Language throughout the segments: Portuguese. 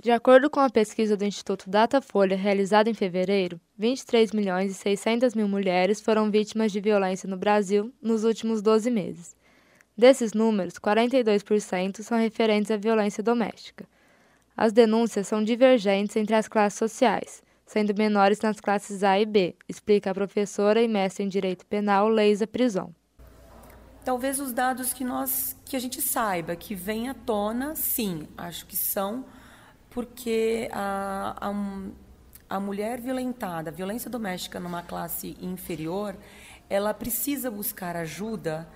De acordo com a pesquisa do Instituto Datafolha realizada em fevereiro, 23 milhões e 600 mil mulheres foram vítimas de violência no Brasil nos últimos 12 meses. Desses números, 42% são referentes à violência doméstica. As denúncias são divergentes entre as classes sociais, sendo menores nas classes A e B, explica a professora e mestre em Direito Penal Leisa Prison. Talvez os dados que nós que a gente saiba que vem à tona, sim, acho que são porque a, a, a mulher violentada, a violência doméstica numa classe inferior, ela precisa buscar ajuda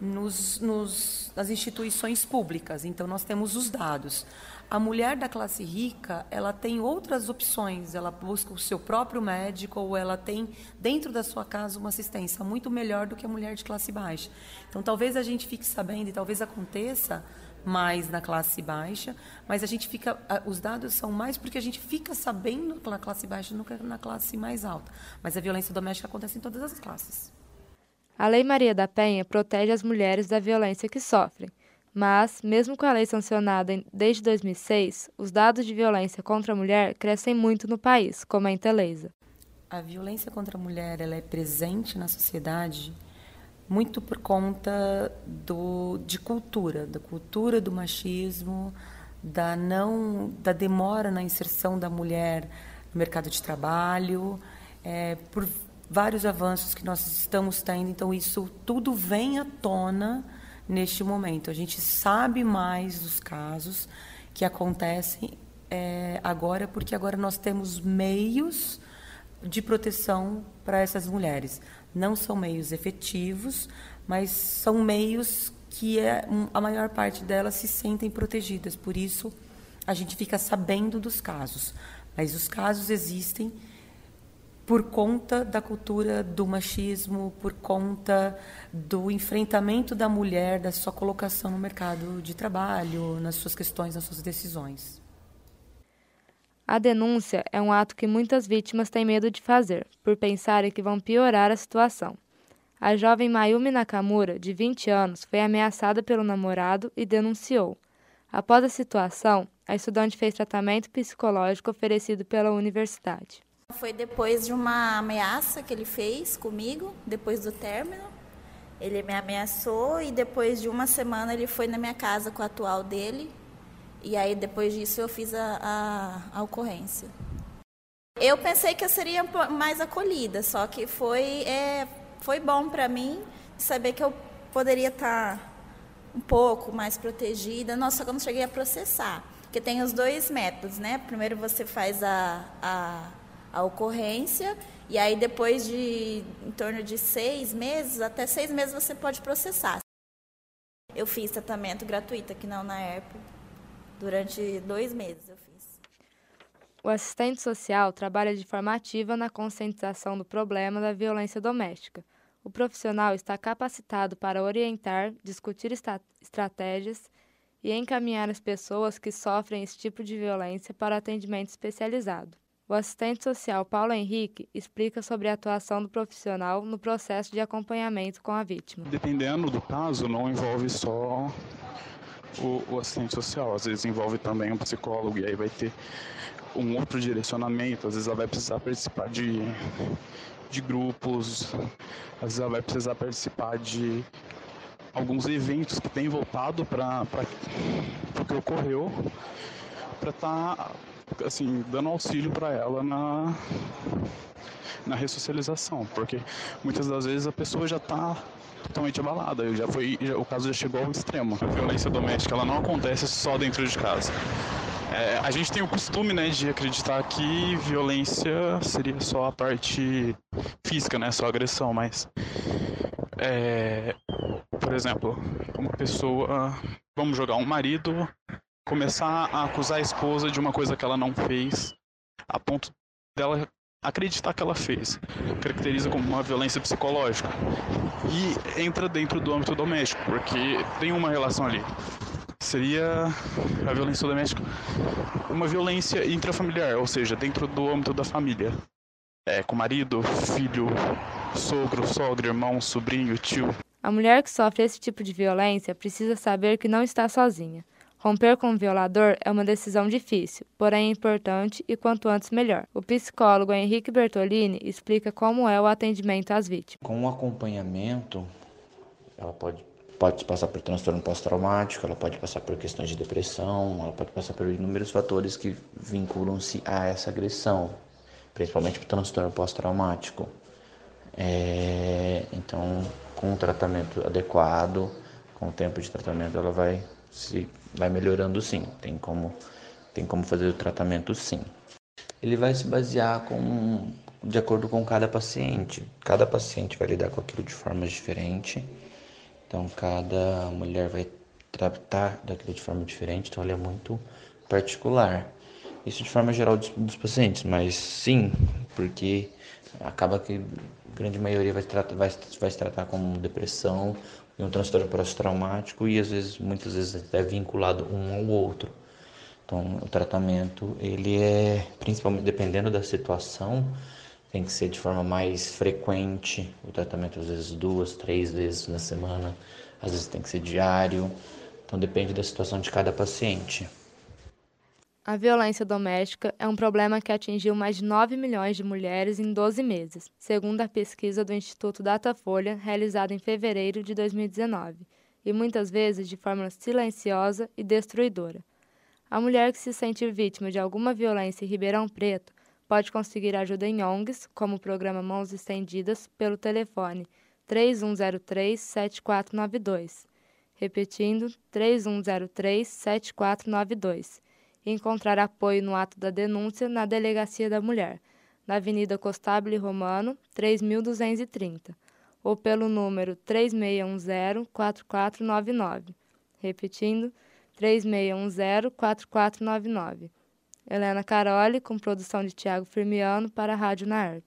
nos, nos, nas instituições públicas. Então, nós temos os dados. A mulher da classe rica, ela tem outras opções. Ela busca o seu próprio médico ou ela tem dentro da sua casa uma assistência muito melhor do que a mulher de classe baixa. Então, talvez a gente fique sabendo e talvez aconteça mais na classe baixa, mas a gente fica, os dados são mais porque a gente fica sabendo na classe baixa do que na classe mais alta. Mas a violência doméstica acontece em todas as classes. A Lei Maria da Penha protege as mulheres da violência que sofrem, mas, mesmo com a lei sancionada desde 2006, os dados de violência contra a mulher crescem muito no país, comenta Leisa. A violência contra a mulher ela é presente na sociedade muito por conta do, de cultura, da cultura do machismo, da não da demora na inserção da mulher no mercado de trabalho, é, por vários avanços que nós estamos tendo. Então, isso tudo vem à tona neste momento. A gente sabe mais dos casos que acontecem é, agora, porque agora nós temos meios de proteção para essas mulheres. Não são meios efetivos, mas são meios que é, a maior parte delas se sentem protegidas. Por isso, a gente fica sabendo dos casos. Mas os casos existem por conta da cultura do machismo, por conta do enfrentamento da mulher, da sua colocação no mercado de trabalho, nas suas questões, nas suas decisões. A denúncia é um ato que muitas vítimas têm medo de fazer, por pensarem que vão piorar a situação. A jovem Mayumi Nakamura, de 20 anos, foi ameaçada pelo namorado e denunciou. Após a situação, a estudante fez tratamento psicológico oferecido pela universidade. Foi depois de uma ameaça que ele fez comigo, depois do término. Ele me ameaçou e depois de uma semana ele foi na minha casa com a atual dele. E aí depois disso eu fiz a, a, a ocorrência. Eu pensei que eu seria mais acolhida, só que foi, é, foi bom para mim saber que eu poderia estar tá um pouco mais protegida. Nossa, não cheguei a processar. Porque tem os dois métodos, né? Primeiro você faz a, a a ocorrência e aí depois de em torno de seis meses, até seis meses você pode processar. Eu fiz tratamento gratuito aqui na UNAERP durante dois meses eu fiz. O assistente social trabalha de forma ativa na conscientização do problema da violência doméstica. O profissional está capacitado para orientar, discutir estratégias e encaminhar as pessoas que sofrem esse tipo de violência para atendimento especializado. O assistente social Paulo Henrique explica sobre a atuação do profissional no processo de acompanhamento com a vítima. Dependendo do caso, não envolve só o, o assistente social, às vezes envolve também um psicólogo e aí vai ter um outro direcionamento, às vezes ela vai precisar participar de, de grupos, às vezes ela vai precisar participar de alguns eventos que tem voltado para o que ocorreu, para estar tá assim, dando auxílio para ela na, na ressocialização, porque muitas das vezes a pessoa já está totalmente abalada, já foi, já, o caso já chegou ao extremo. A violência doméstica ela não acontece só dentro de casa. É, a gente tem o costume né, de acreditar que violência seria só a parte física, né, só agressão, mas é, por exemplo, uma pessoa, vamos jogar um marido começar a acusar a esposa de uma coisa que ela não fez, a ponto dela acreditar que ela fez. Caracteriza como uma violência psicológica. E entra dentro do âmbito doméstico, porque tem uma relação ali. Seria a violência doméstica uma violência intrafamiliar, ou seja, dentro do âmbito da família. É, com marido, filho, sogro, sogra, irmão, sobrinho, tio. A mulher que sofre esse tipo de violência precisa saber que não está sozinha. Romper com o violador é uma decisão difícil, porém importante e quanto antes melhor. O psicólogo Henrique Bertolini explica como é o atendimento às vítimas. Com o acompanhamento, ela pode, pode passar por transtorno pós-traumático, ela pode passar por questões de depressão, ela pode passar por inúmeros fatores que vinculam-se a essa agressão, principalmente por transtorno pós-traumático. É, então, com o tratamento adequado, com o tempo de tratamento, ela vai se vai melhorando sim. Tem como tem como fazer o tratamento sim. Ele vai se basear com de acordo com cada paciente. Cada paciente vai lidar com aquilo de forma diferente. Então cada mulher vai tratar daquilo de forma diferente, então ele é muito particular. Isso de forma geral dos, dos pacientes, mas sim, porque acaba que grande maioria vai, tratar, vai, vai se tratar com depressão e um transtorno pós-traumático e às vezes, muitas vezes é vinculado um ao outro. Então, o tratamento, ele é, principalmente dependendo da situação, tem que ser de forma mais frequente, o tratamento às vezes duas, três vezes na semana, às vezes tem que ser diário, então depende da situação de cada paciente. A violência doméstica é um problema que atingiu mais de 9 milhões de mulheres em 12 meses, segundo a pesquisa do Instituto Datafolha, realizada em fevereiro de 2019, e muitas vezes de forma silenciosa e destruidora. A mulher que se sente vítima de alguma violência em Ribeirão Preto pode conseguir ajuda em ONGs, como o programa Mãos Estendidas, pelo telefone 3103-7492. Repetindo, 3103-7492 encontrar apoio no ato da denúncia na Delegacia da Mulher, na Avenida Costabile Romano, 3230, ou pelo número 3610-4499. Repetindo, 3610-4499. Helena Caroli, com produção de Tiago Firmiano, para a Rádio Naerp.